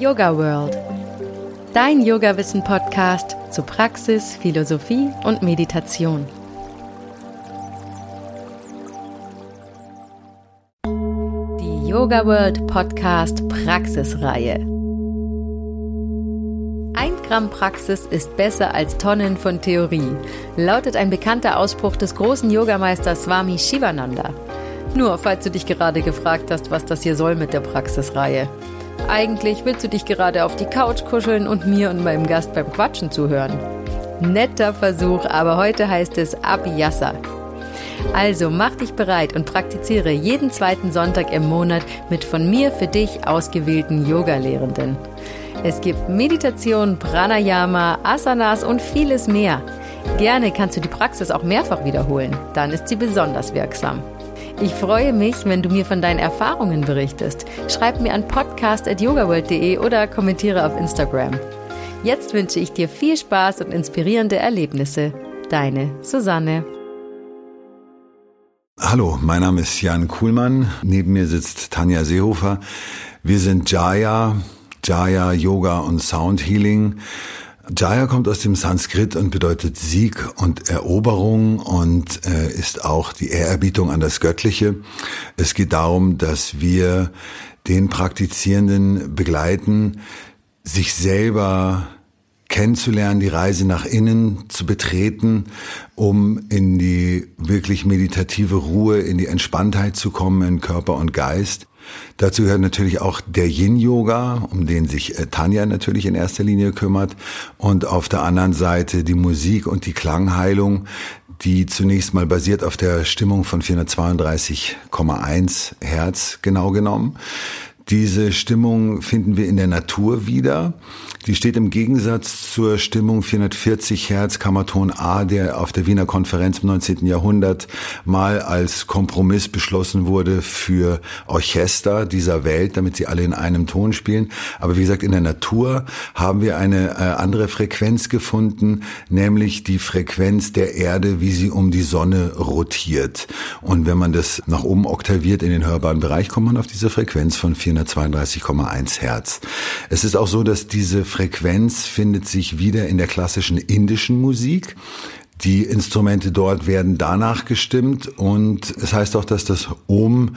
Yoga World. Dein Yoga-Wissen-Podcast zu Praxis, Philosophie und Meditation. Die Yoga World Podcast Praxisreihe. Ein Gramm Praxis ist besser als Tonnen von Theorie, lautet ein bekannter Ausspruch des großen Yogameisters Swami Shivananda. Nur falls du dich gerade gefragt hast, was das hier soll mit der Praxisreihe. Eigentlich willst du dich gerade auf die Couch kuscheln und mir und meinem Gast beim Quatschen zuhören. Netter Versuch, aber heute heißt es Abhyasa. Also mach dich bereit und praktiziere jeden zweiten Sonntag im Monat mit von mir für dich ausgewählten Yoga-Lehrenden. Es gibt Meditation, Pranayama, Asanas und vieles mehr. Gerne kannst du die Praxis auch mehrfach wiederholen, dann ist sie besonders wirksam. Ich freue mich, wenn du mir von deinen Erfahrungen berichtest. Schreib mir an podcast.yogaworld.de oder kommentiere auf Instagram. Jetzt wünsche ich dir viel Spaß und inspirierende Erlebnisse. Deine Susanne. Hallo, mein Name ist Jan Kuhlmann. Neben mir sitzt Tanja Seehofer. Wir sind Jaya, Jaya Yoga und Sound Healing. Jaya kommt aus dem Sanskrit und bedeutet Sieg und Eroberung und äh, ist auch die Ehrerbietung an das Göttliche. Es geht darum, dass wir den Praktizierenden begleiten, sich selber kennenzulernen, die Reise nach innen zu betreten, um in die wirklich meditative Ruhe, in die Entspanntheit zu kommen in Körper und Geist. Dazu gehört natürlich auch der Yin-Yoga, um den sich äh, Tanja natürlich in erster Linie kümmert. Und auf der anderen Seite die Musik und die Klangheilung, die zunächst mal basiert auf der Stimmung von 432,1 Hertz genau genommen. Diese Stimmung finden wir in der Natur wieder. Die steht im Gegensatz zur Stimmung 440 Hertz Kammerton A, der auf der Wiener Konferenz im 19. Jahrhundert mal als Kompromiss beschlossen wurde für Orchester dieser Welt, damit sie alle in einem Ton spielen. Aber wie gesagt, in der Natur haben wir eine äh, andere Frequenz gefunden, nämlich die Frequenz der Erde, wie sie um die Sonne rotiert. Und wenn man das nach oben oktaviert in den hörbaren Bereich, kommt man auf diese Frequenz von 432,1 Hertz. Es ist auch so, dass diese Frequenz findet sich wieder in der klassischen indischen Musik. Die Instrumente dort werden danach gestimmt und es heißt auch, dass das Om,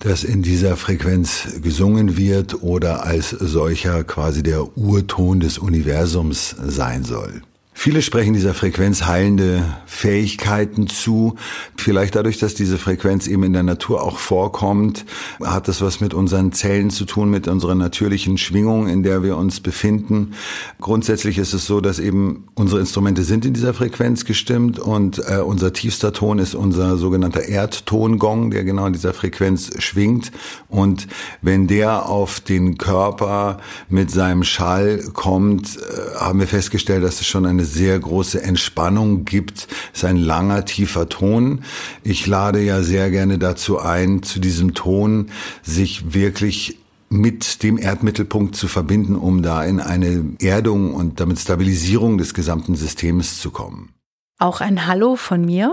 das in dieser Frequenz gesungen wird oder als solcher quasi der Urton des Universums sein soll. Viele sprechen dieser Frequenz heilende Fähigkeiten zu. Vielleicht dadurch, dass diese Frequenz eben in der Natur auch vorkommt, hat das was mit unseren Zellen zu tun, mit unserer natürlichen Schwingung, in der wir uns befinden. Grundsätzlich ist es so, dass eben unsere Instrumente sind in dieser Frequenz gestimmt und äh, unser tiefster Ton ist unser sogenannter Erdtongong, der genau in dieser Frequenz schwingt. Und wenn der auf den Körper mit seinem Schall kommt, äh, haben wir festgestellt, dass es schon eine eine sehr große Entspannung gibt. Es ist ein langer, tiefer Ton. Ich lade ja sehr gerne dazu ein, zu diesem Ton sich wirklich mit dem Erdmittelpunkt zu verbinden, um da in eine Erdung und damit Stabilisierung des gesamten Systems zu kommen. Auch ein Hallo von mir.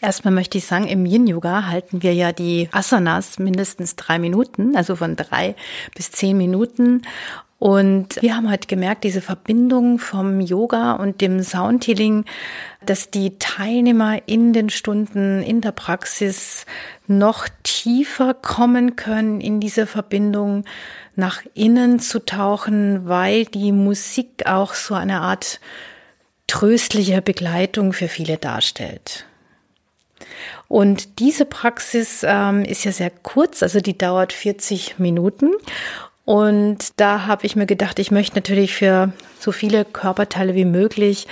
Erstmal möchte ich sagen, im Yin-Yoga halten wir ja die Asanas mindestens drei Minuten, also von drei bis zehn Minuten. Und wir haben halt gemerkt, diese Verbindung vom Yoga und dem Soundhealing, dass die Teilnehmer in den Stunden in der Praxis noch tiefer kommen können in diese Verbindung nach innen zu tauchen, weil die Musik auch so eine Art tröstliche Begleitung für viele darstellt. Und diese Praxis ähm, ist ja sehr kurz, also die dauert 40 Minuten. Und da habe ich mir gedacht, ich möchte natürlich für so viele Körperteile wie möglich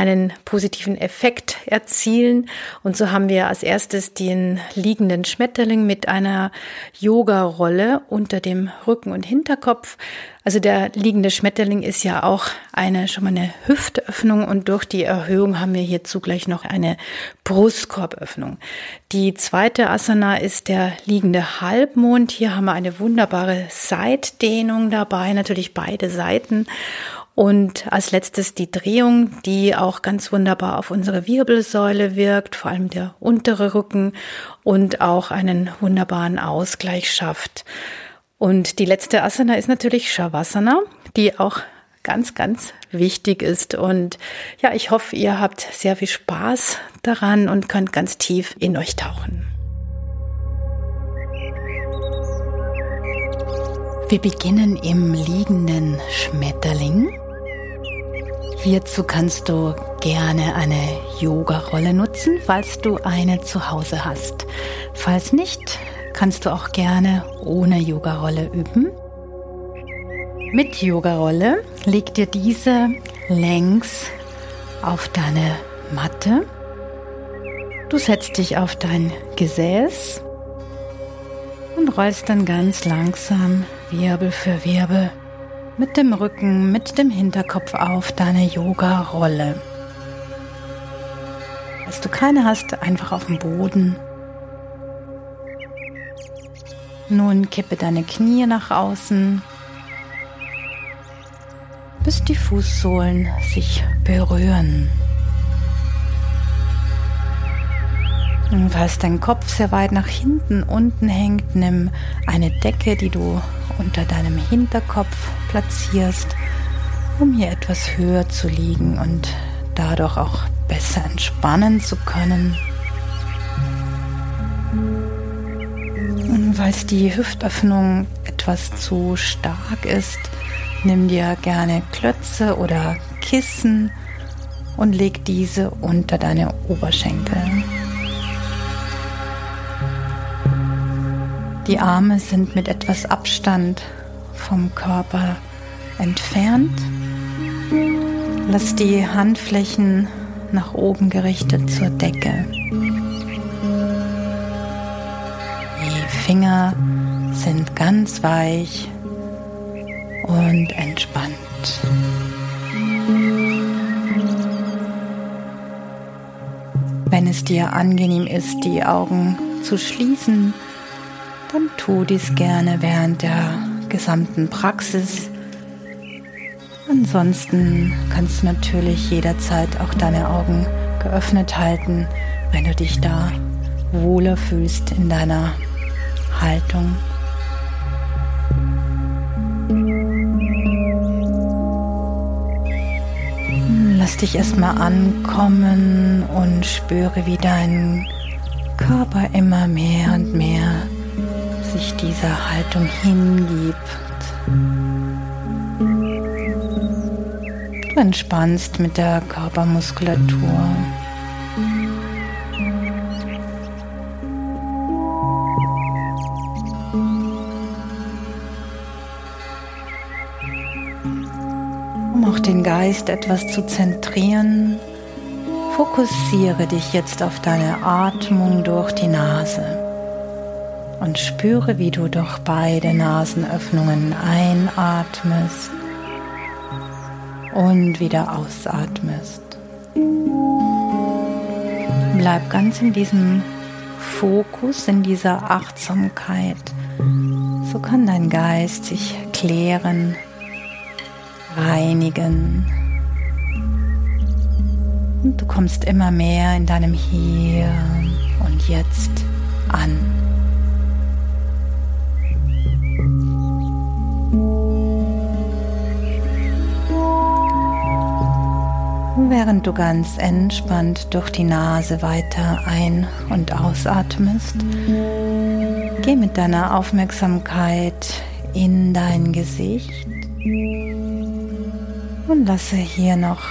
einen positiven Effekt erzielen. Und so haben wir als erstes den liegenden Schmetterling mit einer Yoga-Rolle unter dem Rücken und Hinterkopf. Also der liegende Schmetterling ist ja auch eine, schon mal eine Hüftöffnung und durch die Erhöhung haben wir hier zugleich noch eine Brustkorböffnung. Die zweite Asana ist der liegende Halbmond. Hier haben wir eine wunderbare Seitdehnung dabei, natürlich beide Seiten. Und als letztes die Drehung, die auch ganz wunderbar auf unsere Wirbelsäule wirkt, vor allem der untere Rücken und auch einen wunderbaren Ausgleich schafft. Und die letzte Asana ist natürlich Shavasana, die auch ganz, ganz wichtig ist. Und ja, ich hoffe, ihr habt sehr viel Spaß daran und könnt ganz tief in euch tauchen. Wir beginnen im liegenden Schmetterling. Hierzu kannst du gerne eine Yoga-Rolle nutzen, falls du eine zu Hause hast. Falls nicht, kannst du auch gerne ohne Yoga-Rolle üben. Mit Yoga-Rolle leg dir diese längs auf deine Matte. Du setzt dich auf dein Gesäß und rollst dann ganz langsam Wirbel für Wirbel mit dem Rücken, mit dem Hinterkopf auf deine Yoga-Rolle. Falls du keine hast, einfach auf dem Boden. Nun kippe deine Knie nach außen, bis die Fußsohlen sich berühren. Und falls dein Kopf sehr weit nach hinten unten hängt, nimm eine Decke, die du unter deinem Hinterkopf platzierst, um hier etwas höher zu liegen und dadurch auch besser entspannen zu können. Und falls die Hüftöffnung etwas zu stark ist, nimm dir gerne Klötze oder Kissen und leg diese unter deine Oberschenkel. Die Arme sind mit etwas Abstand vom Körper entfernt. Lass die Handflächen nach oben gerichtet zur Decke. Die Finger sind ganz weich und entspannt. Wenn es dir angenehm ist, die Augen zu schließen, dann tu dies gerne während der gesamten Praxis. Ansonsten kannst du natürlich jederzeit auch deine Augen geöffnet halten, wenn du dich da wohler fühlst in deiner Haltung. Lass dich erstmal ankommen und spüre, wie dein Körper immer mehr und mehr sich dieser Haltung hingibt. Du entspannst mit der Körpermuskulatur. Um auch den Geist etwas zu zentrieren, fokussiere dich jetzt auf deine Atmung durch die Nase und spüre, wie du durch beide Nasenöffnungen einatmest und wieder ausatmest. Bleib ganz in diesem Fokus, in dieser Achtsamkeit. So kann dein Geist sich klären, reinigen. Und du kommst immer mehr in deinem Hier und Jetzt an. Während du ganz entspannt durch die Nase weiter ein- und ausatmest, geh mit deiner Aufmerksamkeit in dein Gesicht und lasse hier noch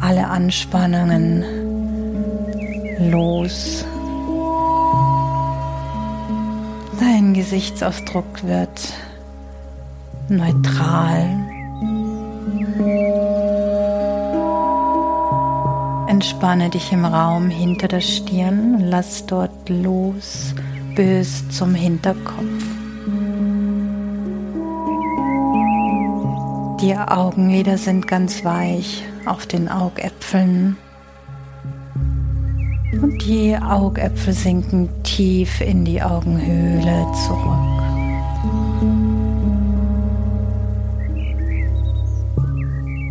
alle Anspannungen los. Dein Gesichtsausdruck wird neutral. Entspanne dich im Raum hinter der Stirn lass dort los bis zum Hinterkopf. Die Augenlider sind ganz weich auf den Augäpfeln. Und die Augäpfel sinken tief in die Augenhöhle zurück.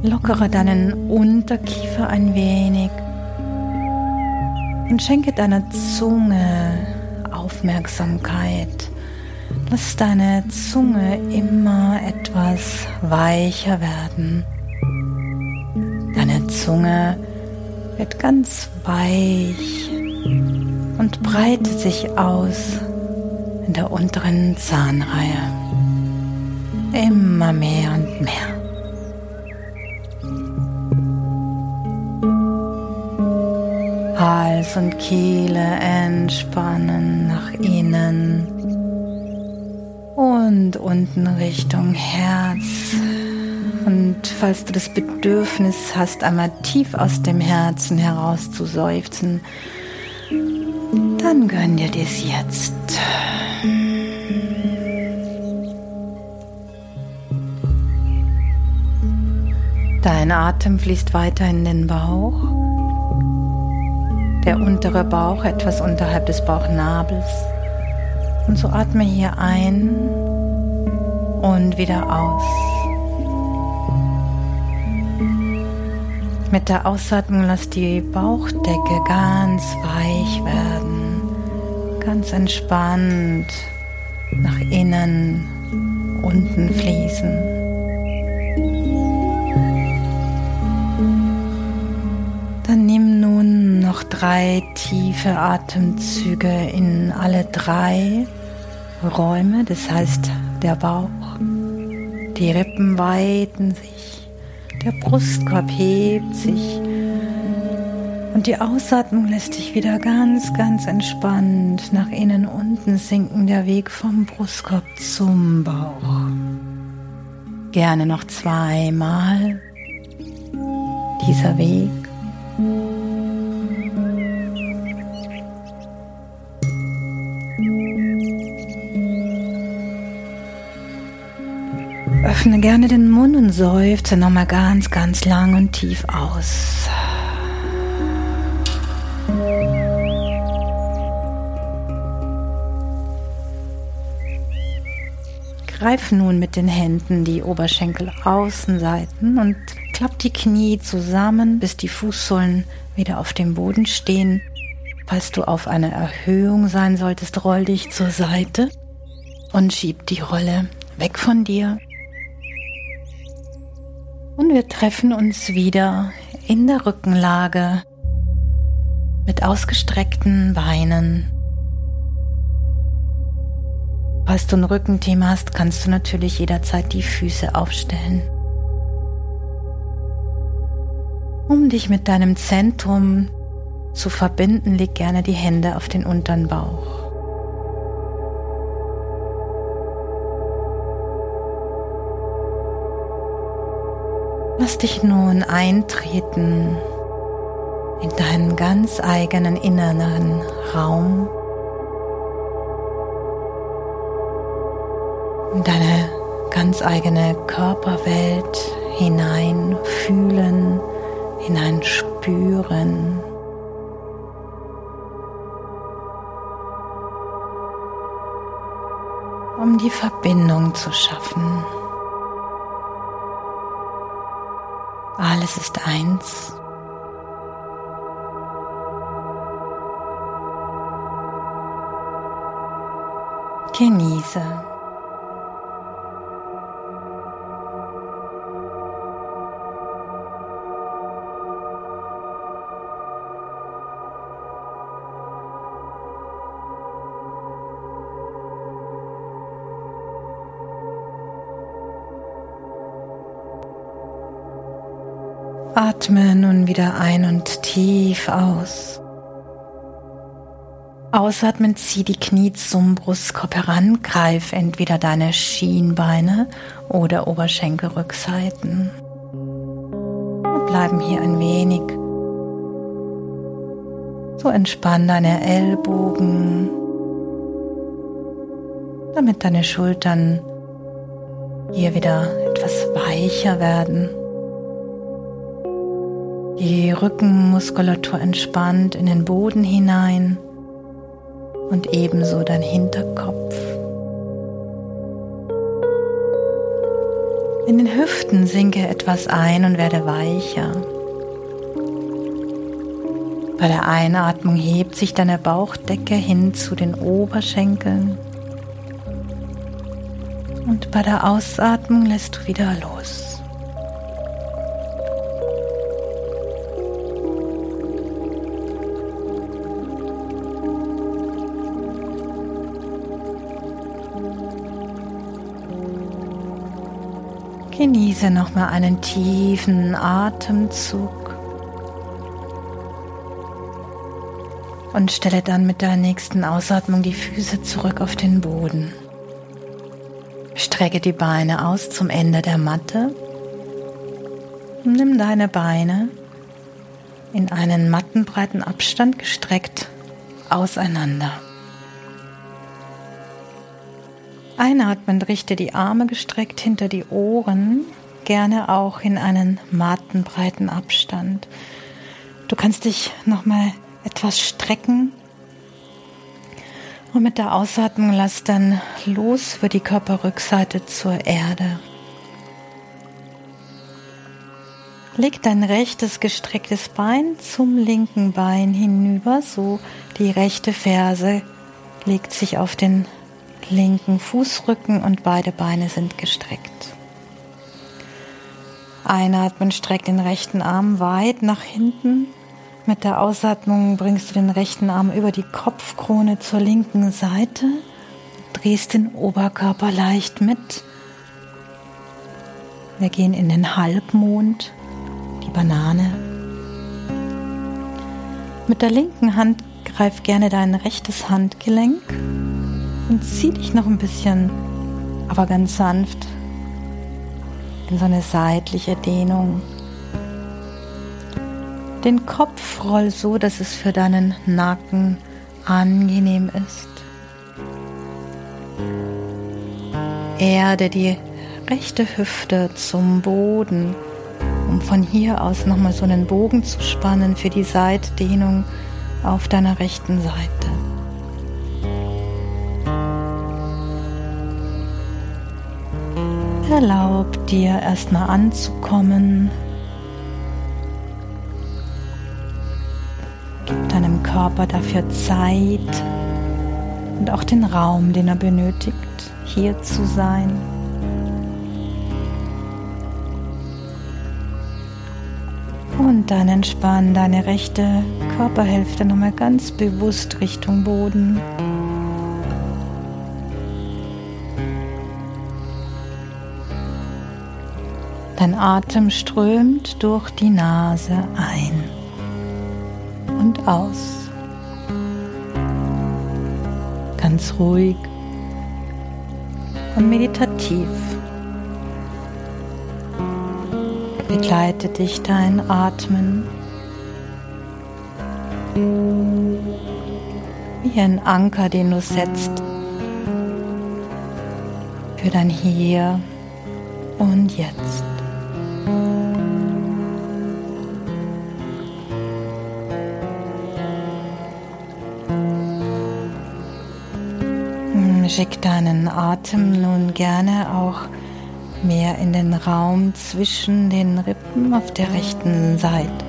Lockere deinen Unterkiefer ein wenig und schenke deiner Zunge Aufmerksamkeit. Lass deine Zunge immer etwas weicher werden. Deine Zunge wird ganz weich und breitet sich aus in der unteren Zahnreihe. Immer mehr und mehr. Hals und Kehle entspannen nach innen und unten Richtung Herz. Und falls du das Bedürfnis hast, einmal tief aus dem Herzen heraus zu seufzen, dann gönn dir dies jetzt. Dein Atem fließt weiter in den Bauch. Der untere Bauch etwas unterhalb des Bauchnabels. Und so atme hier ein und wieder aus. Mit der Ausatmung lass die Bauchdecke ganz weich werden, ganz entspannt nach innen, unten fließen. Drei tiefe Atemzüge in alle drei Räume, das heißt der Bauch. Die Rippen weiten sich, der Brustkorb hebt sich und die Ausatmung lässt dich wieder ganz, ganz entspannt nach innen unten sinken, der Weg vom Brustkorb zum Bauch. Gerne noch zweimal dieser Weg. Öffne gerne den Mund und seufze nochmal ganz, ganz lang und tief aus. Greif nun mit den Händen die Oberschenkelaußenseiten und klapp die Knie zusammen, bis die Fußsohlen wieder auf dem Boden stehen. Falls du auf einer Erhöhung sein solltest, roll dich zur Seite und schieb die Rolle weg von dir und wir treffen uns wieder in der Rückenlage mit ausgestreckten Beinen. Falls du ein Rückenthema hast, kannst du natürlich jederzeit die Füße aufstellen. Um dich mit deinem Zentrum zu verbinden, leg gerne die Hände auf den unteren Bauch. Lass dich nun eintreten in deinen ganz eigenen inneren Raum, in deine ganz eigene Körperwelt hinein fühlen, hinein spüren. um die Verbindung zu schaffen. Alles ist eins. Genieße. Ein und tief aus. Ausatmen, zieh die Knie zum Brustkorb heran, greif entweder deine Schienbeine oder Oberschenkelrückseiten. Wir bleiben hier ein wenig. So entspann deine Ellbogen, damit deine Schultern hier wieder etwas weicher werden. Die Rückenmuskulatur entspannt in den Boden hinein und ebenso dein Hinterkopf. In den Hüften sinke etwas ein und werde weicher. Bei der Einatmung hebt sich deine Bauchdecke hin zu den Oberschenkeln Und bei der Ausatmung lässt du wieder los. Genieße nochmal einen tiefen Atemzug und stelle dann mit der nächsten Ausatmung die Füße zurück auf den Boden. Strecke die Beine aus zum Ende der Matte. Nimm deine Beine in einen mattenbreiten Abstand gestreckt auseinander. Einatmend richte die Arme gestreckt hinter die Ohren, gerne auch in einen mattenbreiten Abstand. Du kannst dich nochmal etwas strecken und mit der Ausatmung lass dann los für die Körperrückseite zur Erde. Leg dein rechtes gestrecktes Bein zum linken Bein hinüber, so die rechte Ferse legt sich auf den linken Fußrücken und beide Beine sind gestreckt. Einatmen, streck den rechten Arm weit nach hinten. Mit der Ausatmung bringst du den rechten Arm über die Kopfkrone zur linken Seite, drehst den Oberkörper leicht mit. Wir gehen in den Halbmond, die Banane. Mit der linken Hand greif gerne dein rechtes Handgelenk und zieh dich noch ein bisschen, aber ganz sanft in so eine seitliche Dehnung. Den Kopf roll so, dass es für deinen Nacken angenehm ist. Erde die rechte Hüfte zum Boden, um von hier aus nochmal so einen Bogen zu spannen für die Seitdehnung auf deiner rechten Seite. Erlaub dir erstmal anzukommen. Gib deinem Körper dafür Zeit und auch den Raum, den er benötigt, hier zu sein. Und dann entspann deine rechte Körperhälfte nochmal ganz bewusst Richtung Boden. Dein Atem strömt durch die Nase ein und aus. Ganz ruhig und meditativ. Begleite dich dein Atmen wie ein Anker, den du setzt für dein Hier und Jetzt. Schick deinen Atem nun gerne auch mehr in den Raum zwischen den Rippen auf der rechten Seite.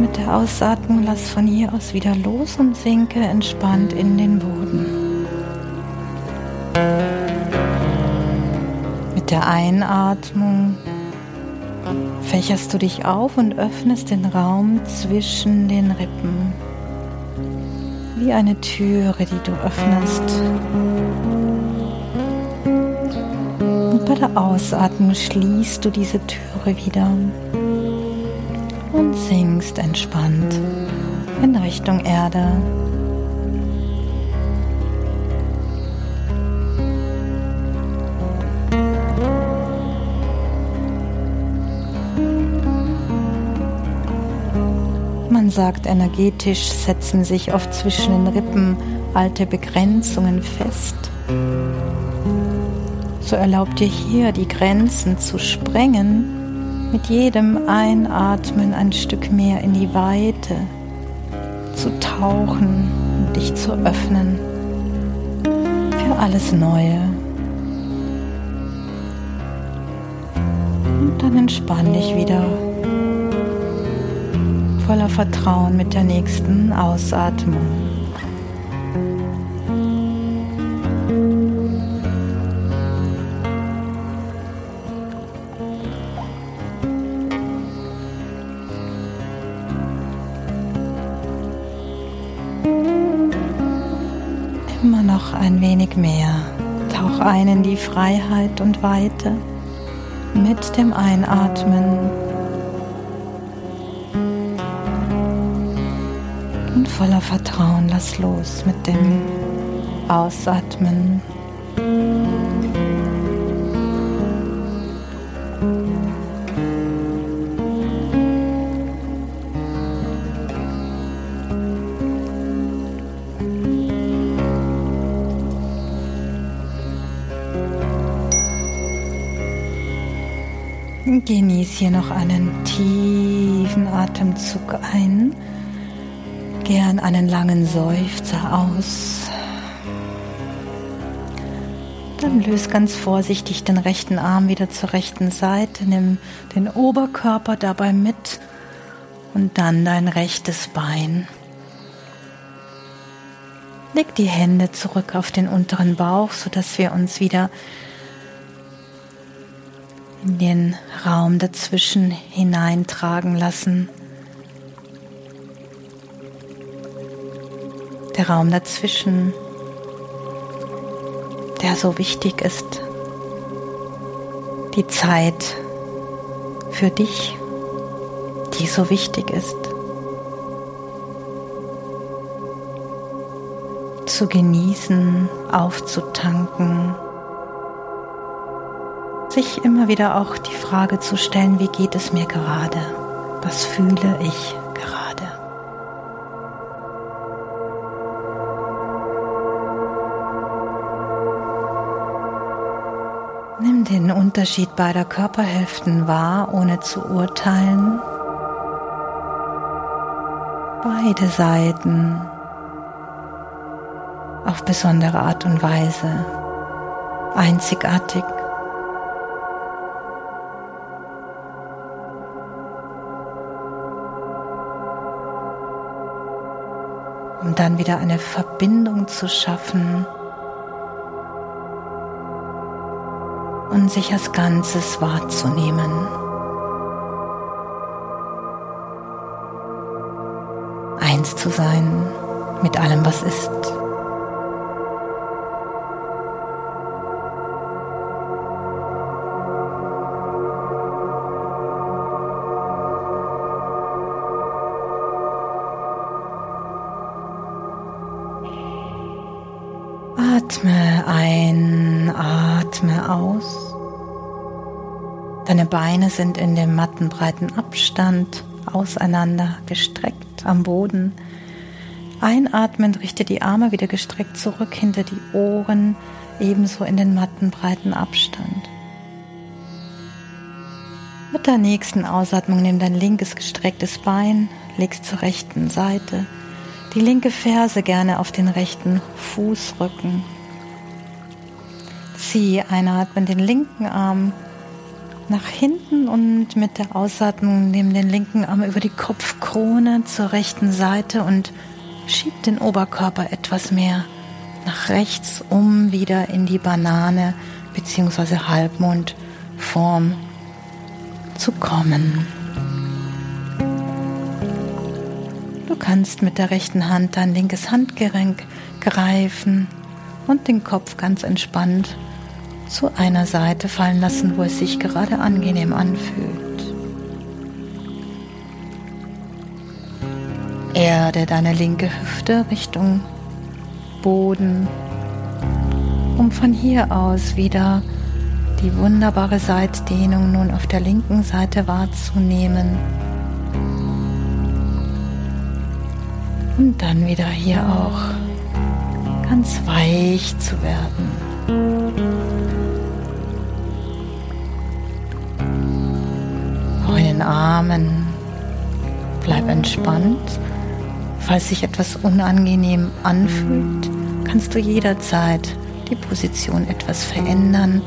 Mit der Ausatmung lass von hier aus wieder los und sinke entspannt in den Boden. Der Einatmung fächerst du dich auf und öffnest den Raum zwischen den Rippen wie eine Türe, die du öffnest. Und bei der Ausatmung schließt du diese Türe wieder und sinkst entspannt in Richtung Erde. Man sagt, energetisch setzen sich oft zwischen den Rippen alte Begrenzungen fest. So erlaubt dir hier die Grenzen zu sprengen, mit jedem Einatmen ein Stück mehr in die Weite zu tauchen und dich zu öffnen für alles Neue. Und dann entspann dich wieder voller Vertrauen mit der nächsten Ausatmung. immer noch ein wenig mehr. Tauch ein in die Freiheit und Weite mit dem Einatmen voller Vertrauen lass los mit dem Ausatmen. Genieß hier noch einen tiefen Atemzug ein. Gern einen langen Seufzer aus. Dann löse ganz vorsichtig den rechten Arm wieder zur rechten Seite. Nimm den Oberkörper dabei mit und dann dein rechtes Bein. Leg die Hände zurück auf den unteren Bauch, sodass wir uns wieder in den Raum dazwischen hineintragen lassen. Der Raum dazwischen, der so wichtig ist. Die Zeit für dich, die so wichtig ist. Zu genießen, aufzutanken sich immer wieder auch die Frage zu stellen, wie geht es mir gerade? Was fühle ich gerade? Nimm den Unterschied beider Körperhälften wahr, ohne zu urteilen. Beide Seiten. Auf besondere Art und Weise, einzigartig. Um dann wieder eine Verbindung zu schaffen und sich als Ganzes wahrzunehmen. Eins zu sein mit allem, was ist. Beine sind in dem mattenbreiten Abstand auseinander gestreckt am Boden. Einatmend richte die Arme wieder gestreckt zurück hinter die Ohren, ebenso in den mattenbreiten Abstand. Mit der nächsten Ausatmung nimm dein linkes gestrecktes Bein, legst zur rechten Seite, die linke Ferse gerne auf den rechten Fußrücken Zieh einatmen den linken Arm nach hinten und mit der Ausatmung nimm den linken Arm über die Kopfkrone zur rechten Seite und schieb den Oberkörper etwas mehr nach rechts, um wieder in die Banane bzw. Halbmondform zu kommen. Du kannst mit der rechten Hand dein linkes Handgelenk greifen und den Kopf ganz entspannt zu einer Seite fallen lassen, wo es sich gerade angenehm anfühlt. Erde deine linke Hüfte Richtung Boden, um von hier aus wieder die wunderbare Seitdehnung nun auf der linken Seite wahrzunehmen. Und dann wieder hier auch ganz weich zu werden. Den Armen. Bleib entspannt. Falls sich etwas unangenehm anfühlt, kannst du jederzeit die Position etwas verändern.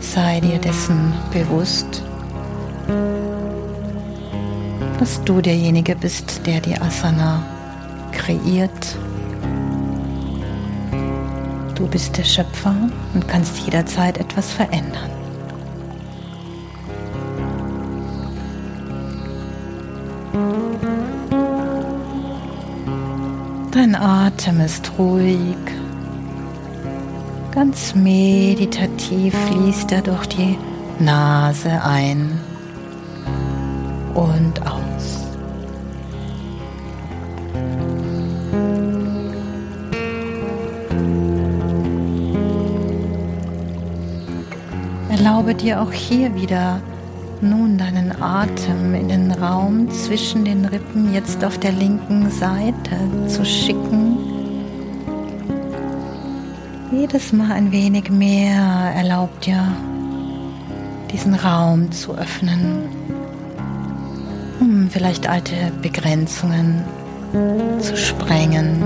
Sei dir dessen bewusst, dass du derjenige bist, der die Asana kreiert. Du bist der Schöpfer und kannst jederzeit etwas verändern. Dein Atem ist ruhig. Ganz meditativ fließt er durch die Nase ein und aus. Erlaube dir auch hier wieder nun deinen Atem in den Raum zwischen den Rippen jetzt auf der linken Seite zu schicken. Jedes Mal ein wenig mehr erlaubt dir, diesen Raum zu öffnen, um vielleicht alte Begrenzungen zu sprengen.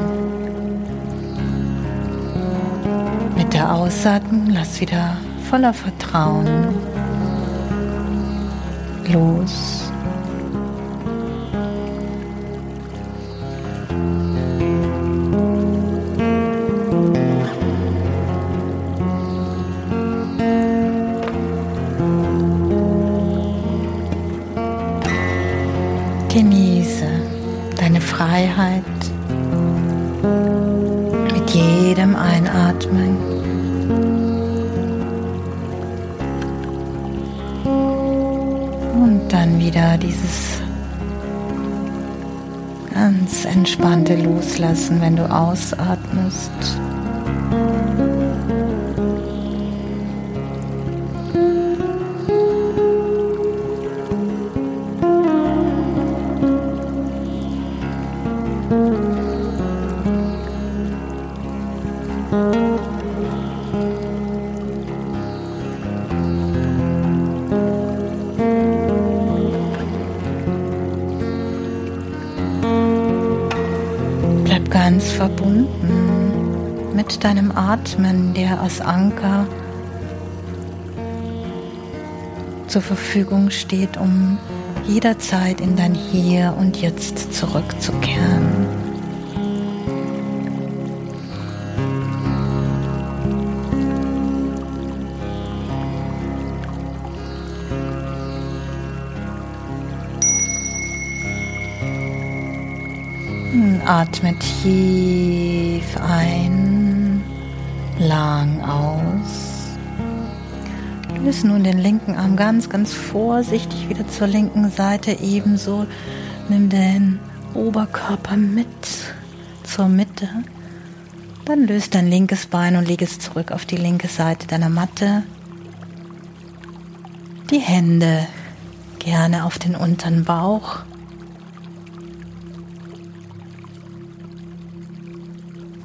Mit der Ausatmung lass wieder voller Vertrauen los. Genieße deine Freiheit mit jedem Einatmen. Wieder dieses ganz entspannte Loslassen, wenn du ausatmest. Anker zur Verfügung steht, um jederzeit in dein Hier und Jetzt zurückzukehren. Atme tief ein, lang. Löse nun den linken Arm ganz, ganz vorsichtig wieder zur linken Seite. Ebenso nimm den Oberkörper mit zur Mitte. Dann löse dein linkes Bein und leg es zurück auf die linke Seite deiner Matte. Die Hände gerne auf den unteren Bauch.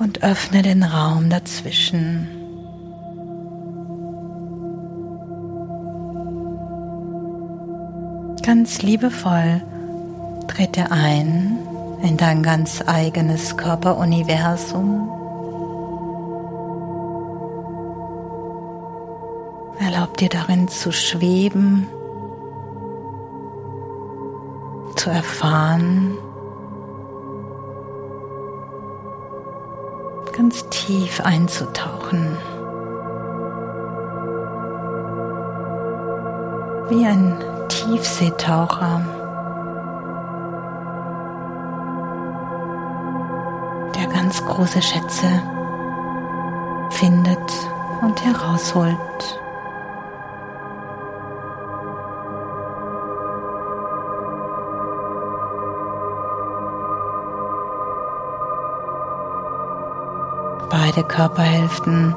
und öffne den Raum dazwischen. Ganz liebevoll trete ein in dein ganz eigenes Körperuniversum. Erlaub dir darin zu schweben, zu erfahren, ganz tief einzutauchen. Wie ein Tiefseetaucher, der ganz große Schätze findet und herausholt. beide Körperhälften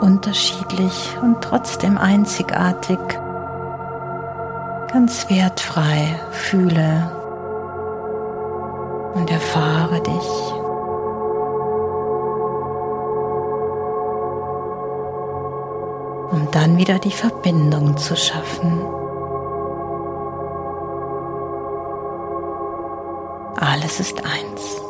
unterschiedlich und trotzdem einzigartig, ganz wertfrei fühle und erfahre dich. um dann wieder die Verbindung zu schaffen. Alles ist eins.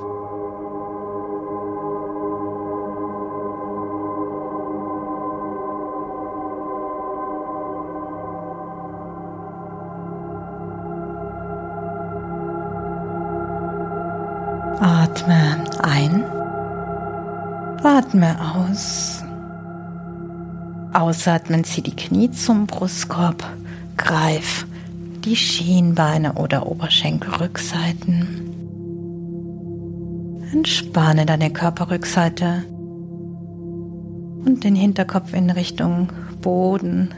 Atme aus. Ausatmen, zieh die Knie zum Brustkorb, greif die Schienbeine oder Oberschenkelrückseiten. Entspanne deine Körperrückseite und den Hinterkopf in Richtung Boden.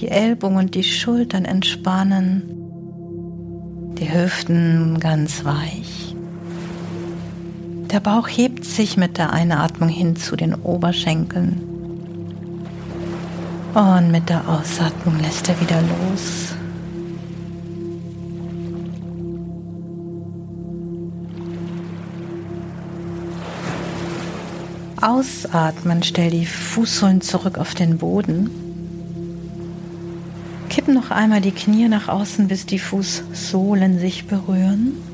Die Ellbogen und die Schultern entspannen. Die Hüften ganz weich. Der Bauch hebt sich mit der Einatmung hin zu den Oberschenkeln. Und mit der Ausatmung lässt er wieder los. Ausatmen, stell die Fußsohlen zurück auf den Boden. Kipp noch einmal die Knie nach außen, bis die Fußsohlen sich berühren.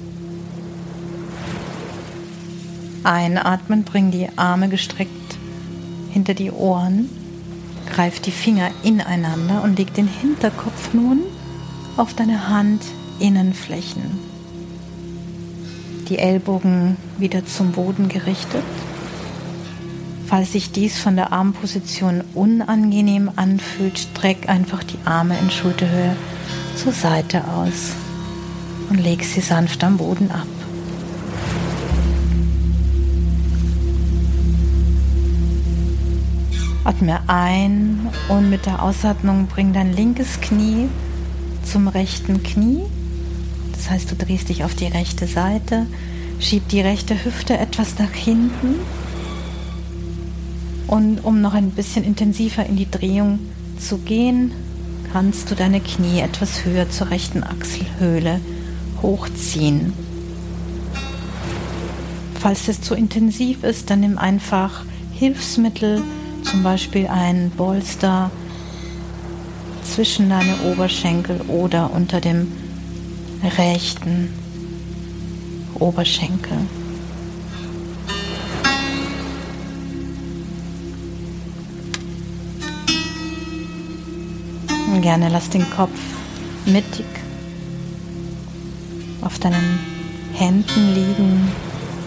Einatmen, bring die Arme gestreckt hinter die Ohren. Greif die Finger ineinander und leg den Hinterkopf nun auf deine Handinnenflächen. Die Ellbogen wieder zum Boden gerichtet. Falls sich dies von der Armposition unangenehm anfühlt, streck einfach die Arme in Schulterhöhe zur Seite aus und leg sie sanft am Boden ab. Atme ein und mit der Ausatmung bring dein linkes Knie zum rechten Knie. Das heißt, du drehst dich auf die rechte Seite, schieb die rechte Hüfte etwas nach hinten und um noch ein bisschen intensiver in die Drehung zu gehen, kannst du deine Knie etwas höher zur rechten Achselhöhle hochziehen. Falls es zu intensiv ist, dann nimm einfach Hilfsmittel, zum Beispiel ein Bolster zwischen deine Oberschenkel oder unter dem rechten Oberschenkel. Gerne lass den Kopf mittig auf deinen Händen liegen,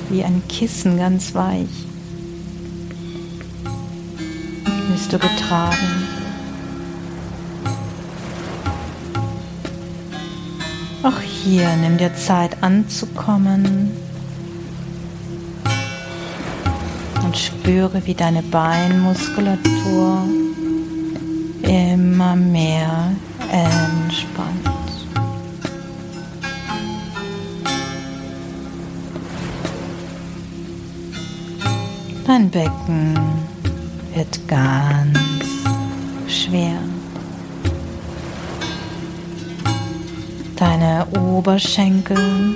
wie ein Kissen ganz weich. Du getragen. Auch hier nimm dir Zeit anzukommen und spüre, wie deine Beinmuskulatur immer mehr entspannt. Dein Becken wird ganz schwer. Deine Oberschenkel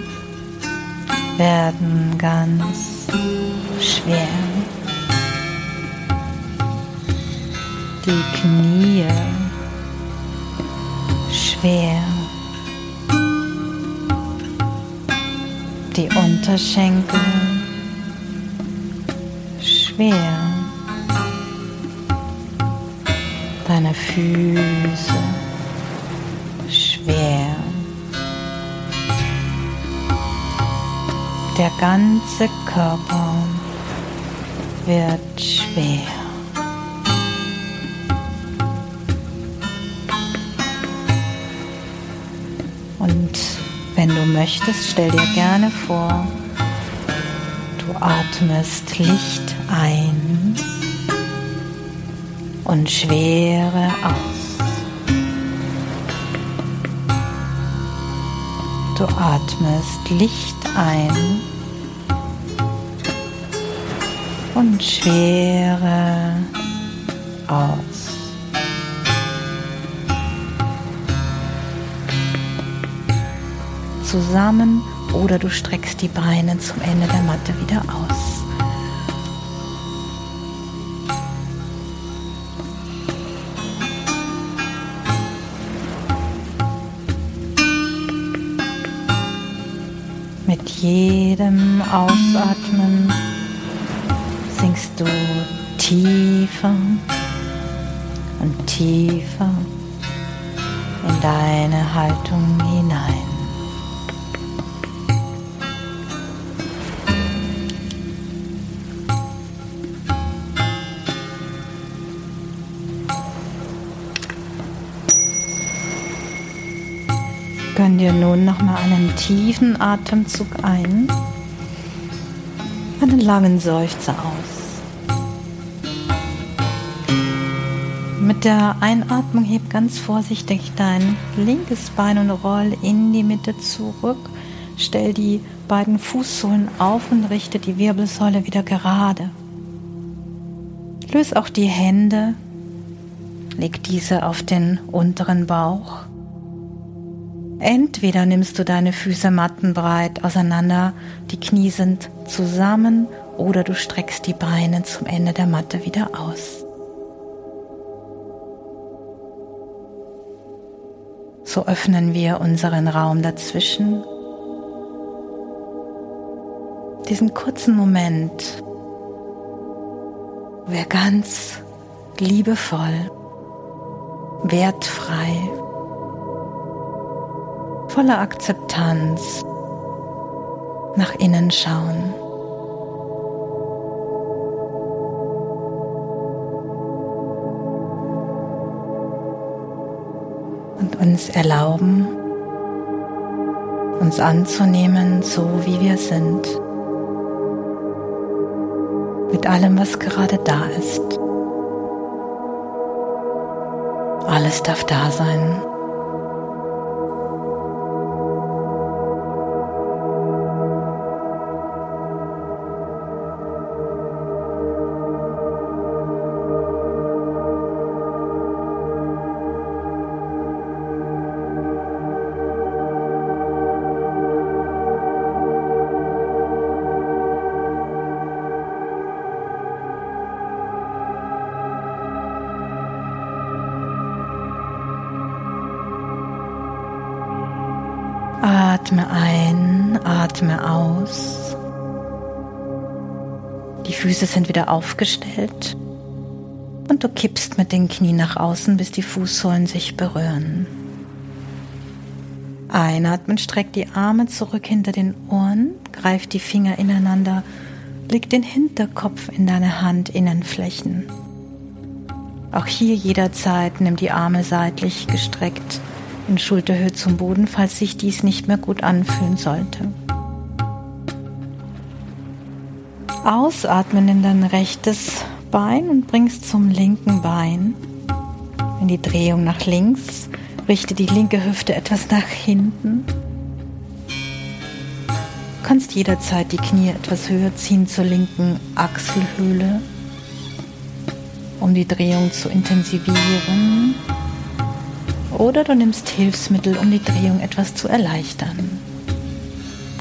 werden ganz schwer. die Knie schwer, die Unterschenkel schwer, deine Füße schwer. Der ganze Körper wird schwer. Wenn du möchtest, stell dir gerne vor, du atmest Licht ein und Schwere aus. Du atmest Licht ein und Schwere aus. zusammen oder du streckst die Beine zum Ende der Matte wieder aus. Jedem Ausatmen sinkst du tiefer und tiefer in deine Haltung Dir nun nochmal einen tiefen Atemzug ein einen langen Seufzer aus. Mit der Einatmung heb ganz vorsichtig dein linkes Bein und roll in die Mitte zurück. Stell die beiden Fußsohlen auf und richte die Wirbelsäule wieder gerade. Löse auch die Hände, leg diese auf den unteren Bauch. Entweder nimmst du deine Füße mattenbreit auseinander, die Knie sind zusammen, oder du streckst die Beine zum Ende der Matte wieder aus. So öffnen wir unseren Raum dazwischen. Diesen kurzen Moment, wo wir ganz liebevoll, wertfrei, voller Akzeptanz nach innen schauen. Und uns erlauben, uns anzunehmen, so wie wir sind, mit allem, was gerade da ist. Alles darf da sein. Füße sind wieder aufgestellt und du kippst mit den Knien nach außen, bis die Fußsohlen sich berühren. Einatmen, streck die Arme zurück hinter den Ohren, greif die Finger ineinander, leg den Hinterkopf in deine Handinnenflächen. Auch hier jederzeit nimm die Arme seitlich gestreckt in Schulterhöhe zum Boden, falls sich dies nicht mehr gut anfühlen sollte. Ausatmen in dein rechtes Bein und bringst zum linken Bein in die Drehung nach links. Richte die linke Hüfte etwas nach hinten. Du kannst jederzeit die Knie etwas höher ziehen zur linken Achselhöhle, um die Drehung zu intensivieren. Oder du nimmst Hilfsmittel, um die Drehung etwas zu erleichtern.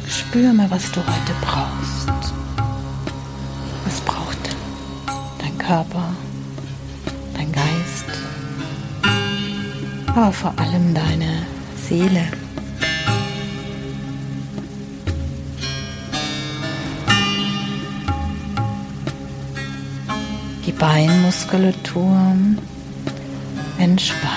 Spür mal, was du heute brauchst. Körper, dein Geist, aber vor allem deine Seele. Die Beinmuskulatur entspannt.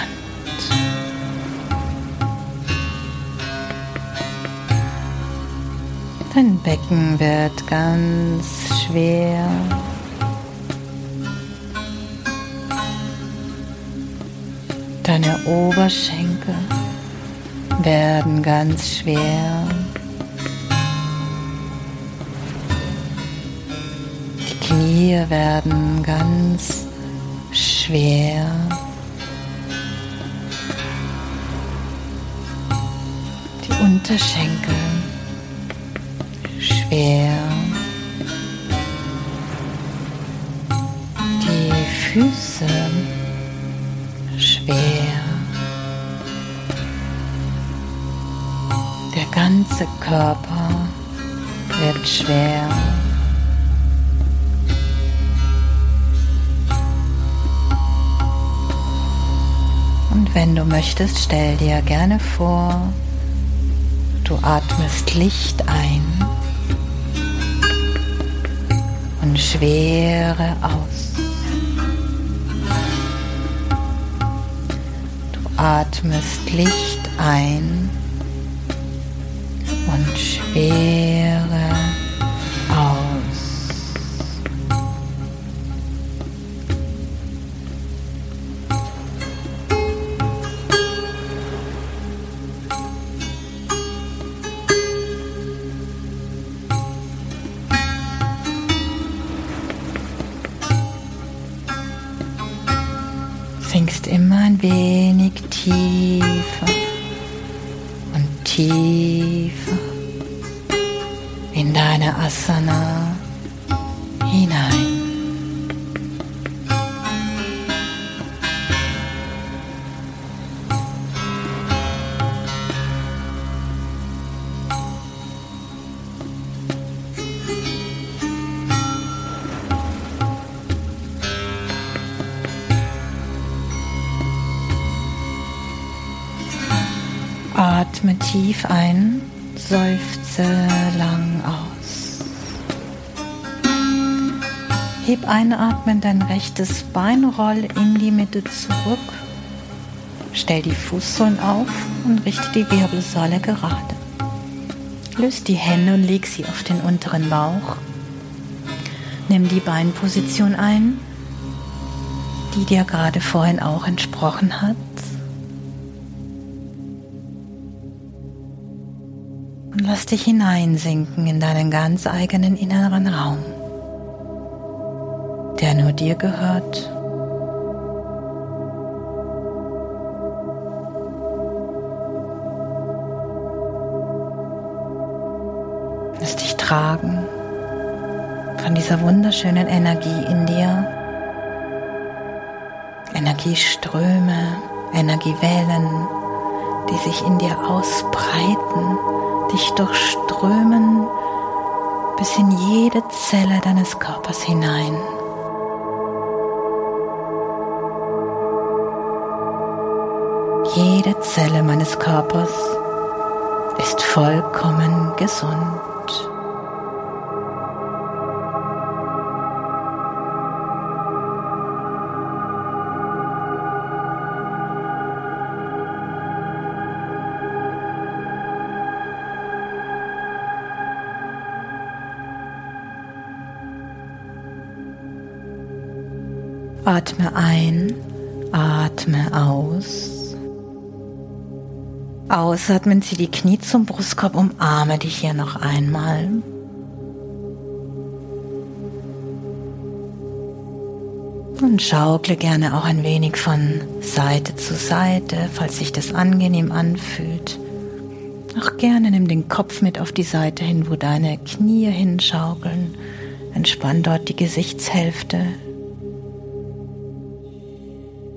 Dein Becken wird ganz schwer. Deine Oberschenkel werden ganz schwer. Die Knie werden ganz schwer. Die Unterschenkel schwer. Die Füße ganze Körper wird schwer. Und wenn du möchtest, stell dir gerne vor, du atmest Licht ein und Schwere aus. Du atmest Licht ein und Schwere einatmen dein rechtes Bein, roll in die Mitte zurück. Stell die Fußsohlen auf und richte die Wirbelsäule gerade. Löst die Hände und leg sie auf den unteren Bauch. Nimm die Beinposition ein, die dir gerade vorhin auch entsprochen hat. und lass dich hineinsinken in deinen ganz eigenen inneren Raum, der nur dir gehört. Lass dich tragen von dieser wunderschönen Energie in dir. Energieströme, Energiewellen, die sich in dir ausbreiten dich durchströmen bis in jede Zelle deines Körpers hinein. Jede Zelle meines Körpers ist vollkommen gesund. Atme ein, atme aus. Ausatmen, zieh die Knie zum Brustkorb, umarme dich hier noch einmal. Und schaukle gerne auch ein wenig von Seite zu Seite, falls sich das angenehm anfühlt. Auch gerne nimm den Kopf mit auf die Seite hin, wo deine Knie hinschaukeln. Entspann dort die Gesichtshälfte,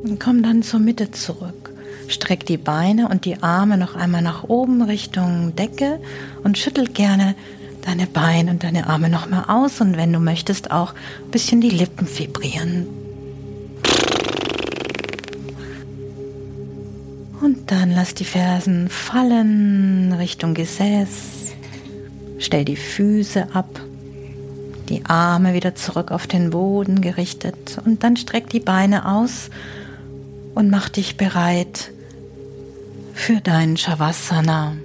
und komm dann zur Mitte zurück. Streck die Beine und die Arme noch einmal nach oben Richtung Decke und schüttel gerne deine Beine und deine Arme noch mal aus und wenn du möchtest auch ein bisschen die Lippen vibrieren. Und dann lass die Fersen fallen Richtung Gesäß. Stell die Füße ab, die Arme wieder zurück auf den Boden gerichtet und dann streck die Beine aus und mach dich bereit für dein Shavasana.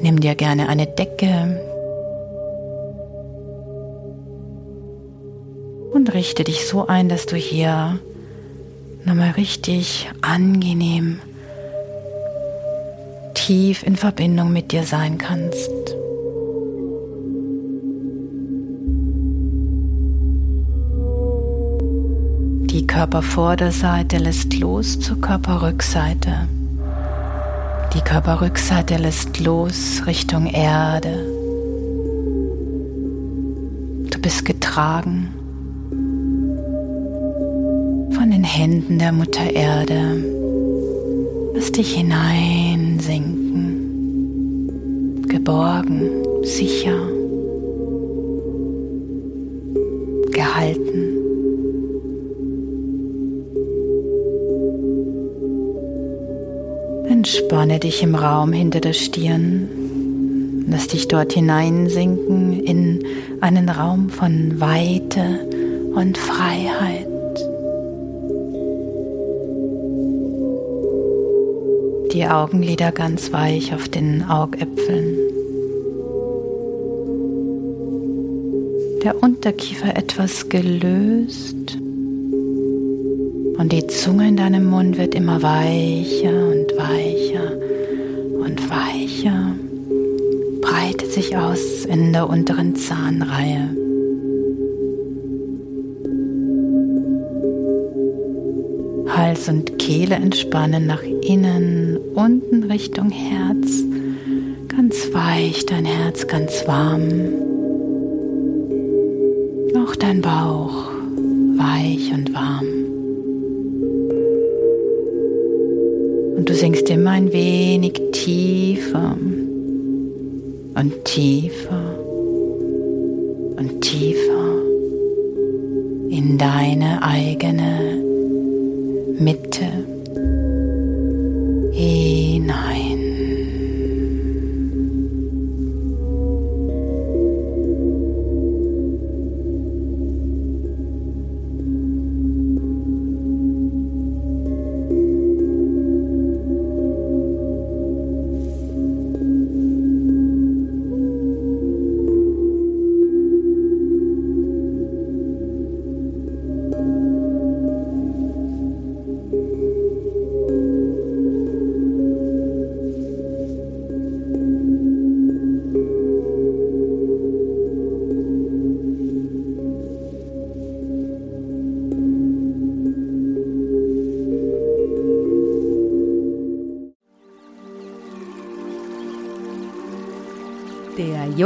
Nimm dir gerne eine Decke und richte dich so ein, dass du hier nochmal richtig angenehm tief in Verbindung mit dir sein kannst. Die Körpervorderseite lässt los zur Körperrückseite. Die Körperrückseite lässt los Richtung Erde. Du bist getragen von den Händen der Mutter Erde. Lass dich hineinsinken, geborgen, sicher, Entspanne dich im Raum hinter der Stirn. Lass dich dort hineinsinken in einen Raum von Weite und Freiheit. Die Augenlider ganz weich auf den Augäpfeln. Der Unterkiefer etwas gelöst und die Zunge in deinem Mund wird immer weicher und weicher und weicher, breitet sich aus in der unteren Zahnreihe. Hals und Kehle entspannen nach innen, unten Richtung Herz. Ganz weich, dein Herz ganz warm. Auch dein Bauch weich und warm. Und du sinkst immer ein wenig tiefer und tiefer und tiefer in deine eigene Mitte